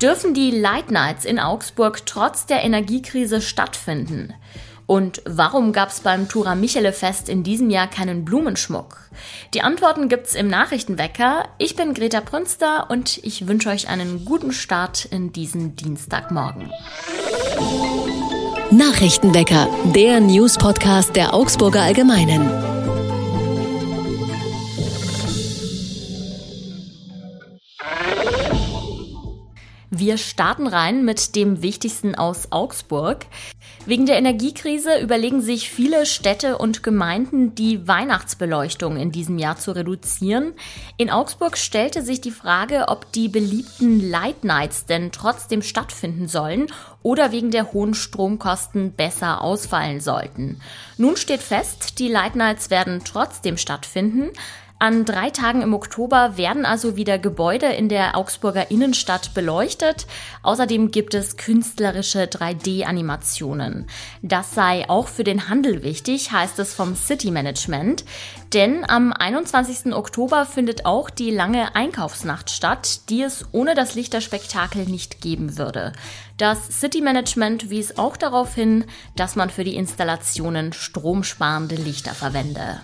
Dürfen die Light Nights in Augsburg trotz der Energiekrise stattfinden? Und warum gab es beim Tura Michele Fest in diesem Jahr keinen Blumenschmuck? Die Antworten gibt's im Nachrichtenwecker. Ich bin Greta Prünster und ich wünsche euch einen guten Start in diesen Dienstagmorgen. Nachrichtenwecker, der News-Podcast der Augsburger Allgemeinen. Wir starten rein mit dem Wichtigsten aus Augsburg. Wegen der Energiekrise überlegen sich viele Städte und Gemeinden, die Weihnachtsbeleuchtung in diesem Jahr zu reduzieren. In Augsburg stellte sich die Frage, ob die beliebten Light Nights denn trotzdem stattfinden sollen oder wegen der hohen Stromkosten besser ausfallen sollten. Nun steht fest, die Light Nights werden trotzdem stattfinden. An drei Tagen im Oktober werden also wieder Gebäude in der Augsburger Innenstadt beleuchtet. Außerdem gibt es künstlerische 3D-Animationen. Das sei auch für den Handel wichtig, heißt es vom City Management. Denn am 21. Oktober findet auch die lange Einkaufsnacht statt, die es ohne das Lichterspektakel nicht geben würde. Das City Management wies auch darauf hin, dass man für die Installationen stromsparende Lichter verwende.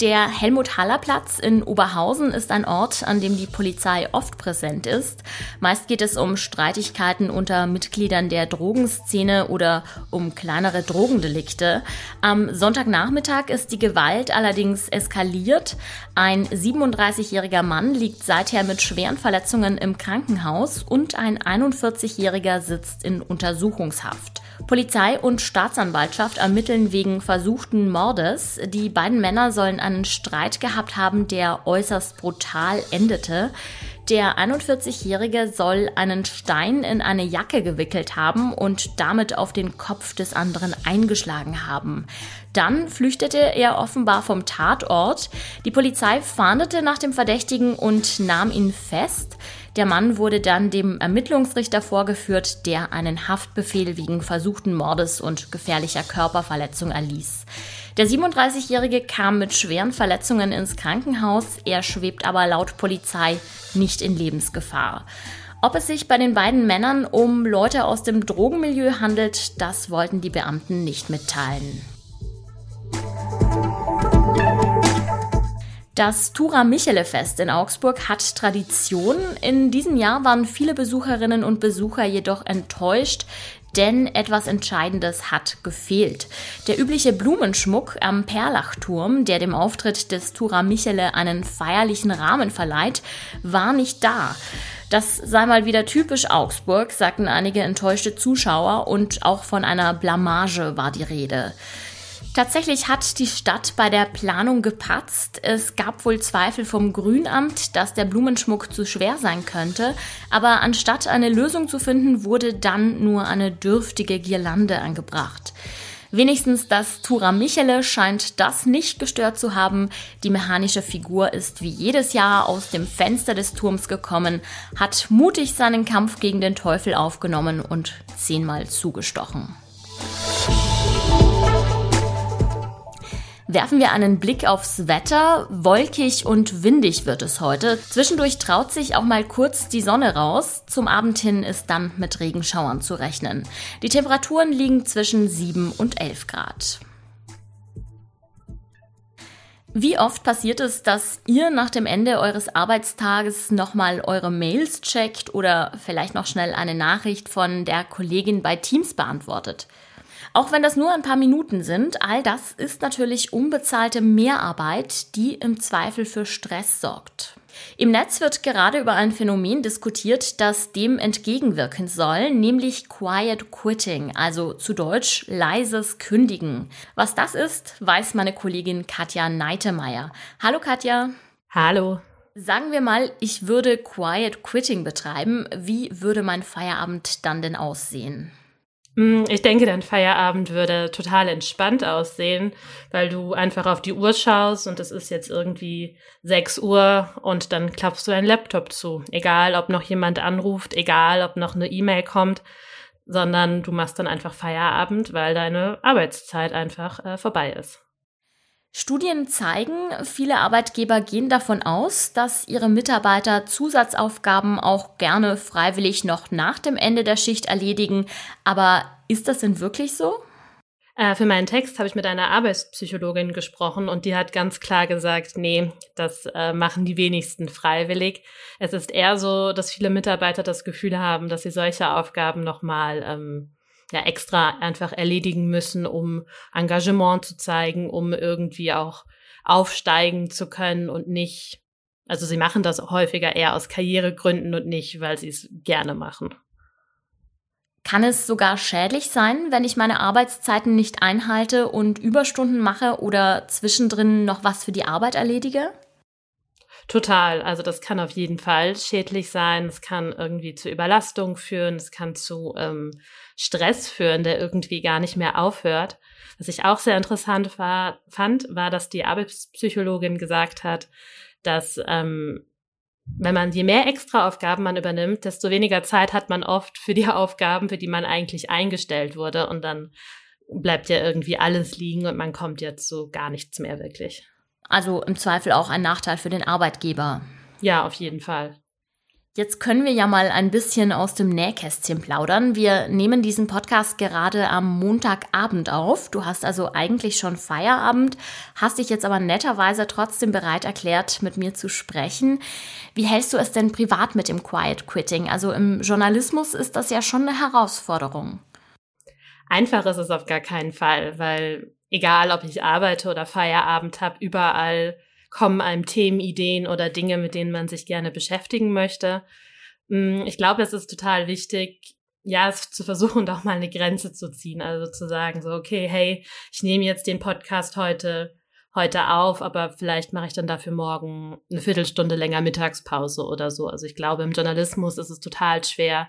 Der Helmut-Haller-Platz in Oberhausen ist ein Ort, an dem die Polizei oft präsent ist. Meist geht es um Streitigkeiten unter Mitgliedern der Drogenszene oder um kleinere Drogendelikte. Am Sonntagnachmittag ist die Gewalt allerdings eskaliert. Ein 37-jähriger Mann liegt seither mit schweren Verletzungen im Krankenhaus und ein 41-jähriger sitzt in Untersuchungshaft. Polizei und Staatsanwaltschaft ermitteln wegen versuchten Mordes. Die beiden Männer sollen einen Streit gehabt haben, der äußerst brutal endete. Der 41-Jährige soll einen Stein in eine Jacke gewickelt haben und damit auf den Kopf des anderen eingeschlagen haben. Dann flüchtete er offenbar vom Tatort. Die Polizei fahndete nach dem Verdächtigen und nahm ihn fest. Der Mann wurde dann dem Ermittlungsrichter vorgeführt, der einen Haftbefehl wegen versuchten Mordes und gefährlicher Körperverletzung erließ. Der 37-Jährige kam mit schweren Verletzungen ins Krankenhaus, er schwebt aber laut Polizei nicht in Lebensgefahr. Ob es sich bei den beiden Männern um Leute aus dem Drogenmilieu handelt, das wollten die Beamten nicht mitteilen. Das Tura Michele Fest in Augsburg hat Tradition. In diesem Jahr waren viele Besucherinnen und Besucher jedoch enttäuscht, denn etwas Entscheidendes hat gefehlt. Der übliche Blumenschmuck am Perlachturm, der dem Auftritt des Tura Michele einen feierlichen Rahmen verleiht, war nicht da. Das sei mal wieder typisch Augsburg, sagten einige enttäuschte Zuschauer und auch von einer Blamage war die Rede. Tatsächlich hat die Stadt bei der Planung gepatzt. Es gab wohl Zweifel vom Grünamt, dass der Blumenschmuck zu schwer sein könnte. Aber anstatt eine Lösung zu finden, wurde dann nur eine dürftige Girlande angebracht. Wenigstens das Tura Michele scheint das nicht gestört zu haben. Die mechanische Figur ist wie jedes Jahr aus dem Fenster des Turms gekommen, hat mutig seinen Kampf gegen den Teufel aufgenommen und zehnmal zugestochen. Werfen wir einen Blick aufs Wetter. Wolkig und windig wird es heute. Zwischendurch traut sich auch mal kurz die Sonne raus. Zum Abend hin ist dann mit Regenschauern zu rechnen. Die Temperaturen liegen zwischen 7 und 11 Grad. Wie oft passiert es, dass ihr nach dem Ende eures Arbeitstages nochmal eure Mails checkt oder vielleicht noch schnell eine Nachricht von der Kollegin bei Teams beantwortet? Auch wenn das nur ein paar Minuten sind, all das ist natürlich unbezahlte Mehrarbeit, die im Zweifel für Stress sorgt. Im Netz wird gerade über ein Phänomen diskutiert, das dem entgegenwirken soll, nämlich Quiet Quitting, also zu Deutsch leises Kündigen. Was das ist, weiß meine Kollegin Katja Neitemeyer. Hallo Katja. Hallo. Sagen wir mal, ich würde Quiet Quitting betreiben. Wie würde mein Feierabend dann denn aussehen? Mm, ich denke, dein Feierabend würde total entspannt aussehen, weil du einfach auf die Uhr schaust und es ist jetzt irgendwie 6 Uhr und dann klappst du deinen Laptop zu. Egal, ob noch jemand anruft, egal, ob noch eine E-Mail kommt, sondern du machst dann einfach Feierabend, weil deine Arbeitszeit einfach äh, vorbei ist. Studien zeigen, viele Arbeitgeber gehen davon aus, dass ihre Mitarbeiter Zusatzaufgaben auch gerne freiwillig noch nach dem Ende der Schicht erledigen. Aber ist das denn wirklich so? Äh, für meinen Text habe ich mit einer Arbeitspsychologin gesprochen und die hat ganz klar gesagt, nee, das äh, machen die wenigsten freiwillig. Es ist eher so, dass viele Mitarbeiter das Gefühl haben, dass sie solche Aufgaben nochmal ähm, ja, extra einfach erledigen müssen, um Engagement zu zeigen, um irgendwie auch aufsteigen zu können und nicht, also sie machen das häufiger eher aus Karrieregründen und nicht, weil sie es gerne machen. Kann es sogar schädlich sein, wenn ich meine Arbeitszeiten nicht einhalte und Überstunden mache oder zwischendrin noch was für die Arbeit erledige? Total. Also das kann auf jeden Fall schädlich sein. Es kann irgendwie zu Überlastung führen. Es kann zu ähm, Stress führen, der irgendwie gar nicht mehr aufhört. Was ich auch sehr interessant war, fand, war, dass die Arbeitspsychologin gesagt hat, dass ähm, wenn man je mehr Extraaufgaben man übernimmt, desto weniger Zeit hat man oft für die Aufgaben, für die man eigentlich eingestellt wurde. Und dann bleibt ja irgendwie alles liegen und man kommt jetzt so gar nichts mehr wirklich. Also im Zweifel auch ein Nachteil für den Arbeitgeber. Ja, auf jeden Fall. Jetzt können wir ja mal ein bisschen aus dem Nähkästchen plaudern. Wir nehmen diesen Podcast gerade am Montagabend auf. Du hast also eigentlich schon Feierabend, hast dich jetzt aber netterweise trotzdem bereit erklärt, mit mir zu sprechen. Wie hältst du es denn privat mit dem Quiet Quitting? Also im Journalismus ist das ja schon eine Herausforderung. Einfach ist es auf gar keinen Fall, weil egal ob ich arbeite oder Feierabend habe, überall kommen einem Themen, Ideen oder Dinge, mit denen man sich gerne beschäftigen möchte. Mm, ich glaube, es ist total wichtig, ja, es zu versuchen, doch mal eine Grenze zu ziehen. Also zu sagen, so, okay, hey, ich nehme jetzt den Podcast heute, heute auf, aber vielleicht mache ich dann dafür morgen eine Viertelstunde länger Mittagspause oder so. Also ich glaube, im Journalismus ist es total schwer,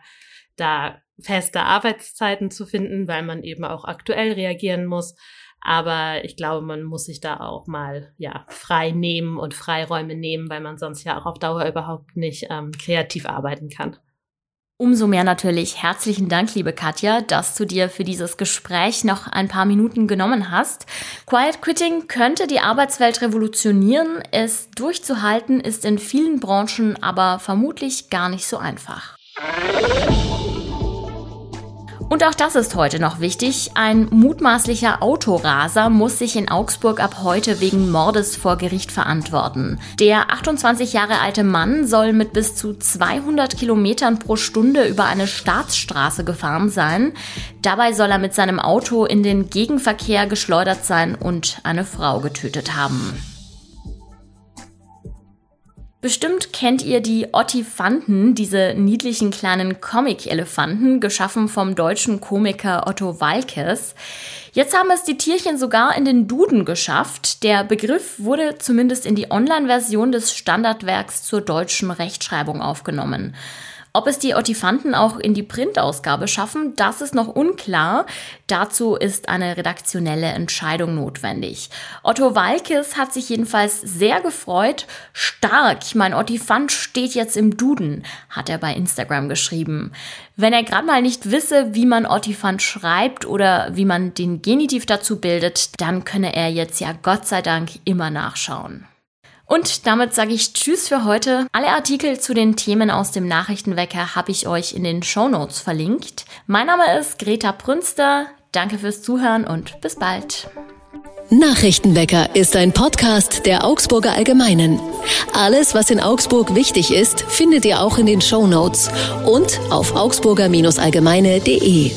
da feste Arbeitszeiten zu finden, weil man eben auch aktuell reagieren muss. Aber ich glaube, man muss sich da auch mal ja frei nehmen und Freiräume nehmen, weil man sonst ja auch auf Dauer überhaupt nicht ähm, kreativ arbeiten kann. Umso mehr natürlich herzlichen Dank, liebe Katja, dass du dir für dieses Gespräch noch ein paar Minuten genommen hast. Quiet Quitting könnte die Arbeitswelt revolutionieren. Es durchzuhalten ist in vielen Branchen aber vermutlich gar nicht so einfach. Und auch das ist heute noch wichtig. Ein mutmaßlicher Autoraser muss sich in Augsburg ab heute wegen Mordes vor Gericht verantworten. Der 28 Jahre alte Mann soll mit bis zu 200 Kilometern pro Stunde über eine Staatsstraße gefahren sein. Dabei soll er mit seinem Auto in den Gegenverkehr geschleudert sein und eine Frau getötet haben. Bestimmt kennt ihr die Ottifanten, diese niedlichen kleinen Comic-Elefanten, geschaffen vom deutschen Komiker Otto Walkes. Jetzt haben es die Tierchen sogar in den Duden geschafft. Der Begriff wurde zumindest in die Online-Version des Standardwerks zur deutschen Rechtschreibung aufgenommen. Ob es die Ottifanten auch in die Printausgabe schaffen, das ist noch unklar. Dazu ist eine redaktionelle Entscheidung notwendig. Otto Walkes hat sich jedenfalls sehr gefreut. Stark, mein Ottifant steht jetzt im Duden, hat er bei Instagram geschrieben. Wenn er gerade mal nicht wisse, wie man Ottifant schreibt oder wie man den Genitiv dazu bildet, dann könne er jetzt ja Gott sei Dank immer nachschauen. Und damit sage ich Tschüss für heute. Alle Artikel zu den Themen aus dem Nachrichtenwecker habe ich euch in den Show Notes verlinkt. Mein Name ist Greta Prünster. Danke fürs Zuhören und bis bald. Nachrichtenwecker ist ein Podcast der Augsburger Allgemeinen. Alles, was in Augsburg wichtig ist, findet ihr auch in den Show Notes und auf augsburger-allgemeine.de.